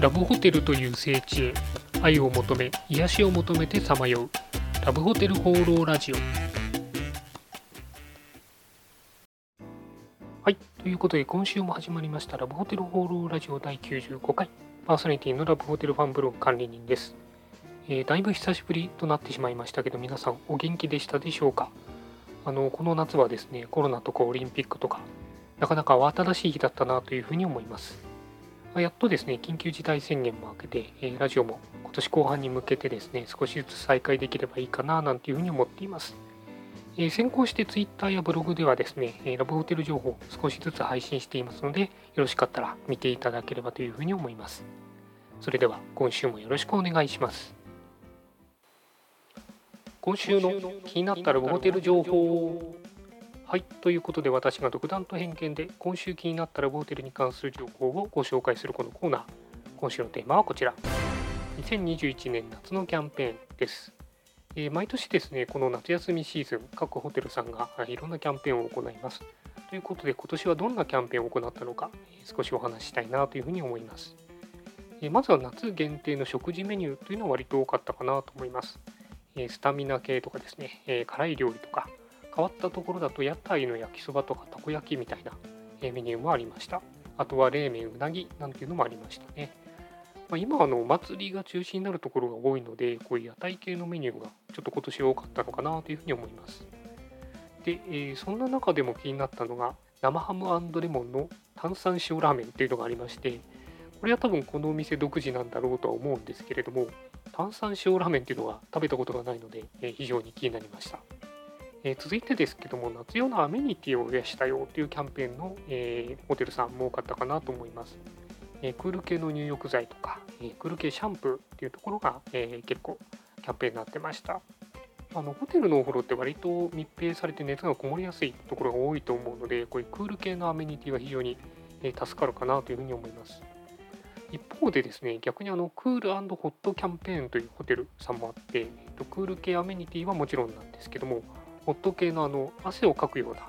ラブホテルという聖地へ愛を求め癒しを求めてさまよう。ラブホテル放浪ラジオ。はいということで今週も始まりましたラブホテル放浪ラジオ第95回。パーソナリティのラブホテルファンブログ管理人です、えー、だいぶ久しぶりとなってしまいましたけど皆さんお元気でしたでしょうか？あのこの夏はですねコロナとかオリンピックとかなかなか慌ただしい日だったなというふうに思います。やっとですね、緊急事態宣言も明けて、えラジオも今年後半に向けてですね、少しずつ再開できればいいかななんていうふうに思っています。え先行して Twitter やブログではですね、えラブホテル情報少しずつ配信していますので、よろしかったら見ていただければというふうに思います。それでは今週もよろしくお願いします。今週の気になったラブホテル情報はい、ということで私が独断と偏見で今週気になったラブホテルに関する情報をご紹介するこのコーナー。今週のテーマはこちら。2021年夏のキャンペーンです。えー、毎年ですね、この夏休みシーズン、各ホテルさんがいろんなキャンペーンを行います。ということで今年はどんなキャンペーンを行ったのか、少しお話ししたいなというふうに思います。えまずは夏限定の食事メニューというのは割と多かったかなと思います。スタミナ系とかですね、辛い料理とか、変わったところだと屋台の焼きそばとかたこ焼きみたいなメニューもありました。あとは冷麺うなぎなんていうのもありましたね、まあ、今あのお祭りが中心になるところが多いのでこういう屋台系のメニューがちょっと今年多かったのかなというふうに思います。で、えー、そんな中でも気になったのが生ハムレモンの炭酸塩ラーメンっていうのがありましてこれは多分このお店独自なんだろうとは思うんですけれども炭酸塩ラーメンっていうのは食べたことがないので、えー、非常に気になりました。え、続いてですけども、夏用のアメニティを増やしたよというキャンペーンの、えー、ホテルさんも多かったかなと思います。えー、クール系の入浴剤とか、えクール系シャンプーっていうところが、え結構キャンペーンになってました。あのホテルのお風呂って割と密閉されて熱がこもりやすいところが多いと思うので、こういうクール系のアメニティは非常に、え助かるかなというふうに思います。一方でですね、逆にあのクールホットキャンペーンというホテルさんもあって、えっと、クール系アメニティはもちろんなんですけども、ホット系のあの汗をかくような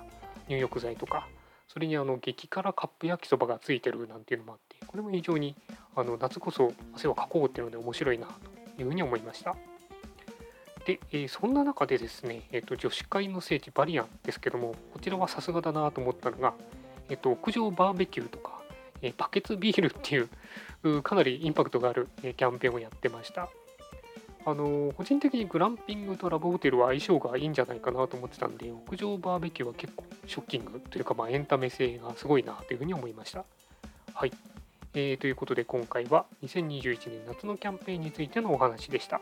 入浴剤とかそれにあの激辛カップ焼きそばがついてるなんていうのもあってこれも非常にあの夏こそ汗をかこうっていうので面白いなというふうに思いました。で、えー、そんな中でですね、えーと、女子会の聖地バリアンですけどもこちらはさすがだなと思ったのが、えーと、屋上バーベキューとか、えー、バケツビールっていうかなりインパクトがある、キャンペーンをやってました。あの個人的にグランピングとラブホテルは相性がいいんじゃないかなと思ってたんで屋上バーベキューは結構ショッキングというか、まあ、エンタメ性がすごいなというふうに思いました。はい、えー、ということで今回は2021年夏のキャンペーンについてのお話でした。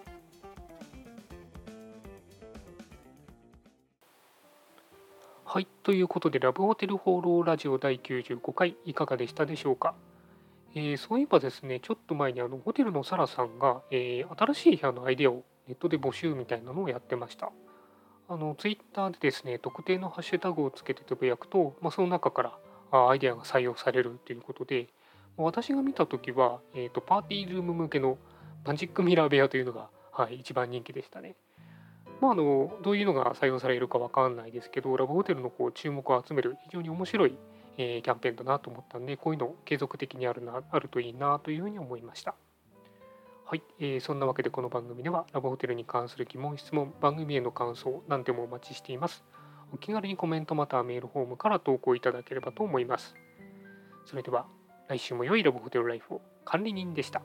はい、ということでラブホテル放浪ラジオ第95回いかがでしたでしょうか？えー、そういえばですね、ちょっと前にあのホテルのサラさんが、えー、新しい部屋のアイデアをネットで募集みたいなのをやってました。あのツイッターでですね、特定のハッシュタグをつけてつぶやくと、まあ、その中からあアイデアが採用されるということで、私が見たときは、えーと、パーティールーム向けのマジックミラー部屋というのが、はい、一番人気でしたね。まあ、あのどういうのが採用されるかわかんないですけど、ラブホテルのこう注目を集める非常に面白いえー、キャンペーンだなと思ったんで、こういうの継続的にあるなあるといいなというふうに思いました。はい、えー、そんなわけでこの番組ではラブホテルに関する疑問、質問、番組への感想、何でもお待ちしています。お気軽にコメントまたはメールフォームから投稿いただければと思います。それでは来週も良いラブホテルライフを管理人でした。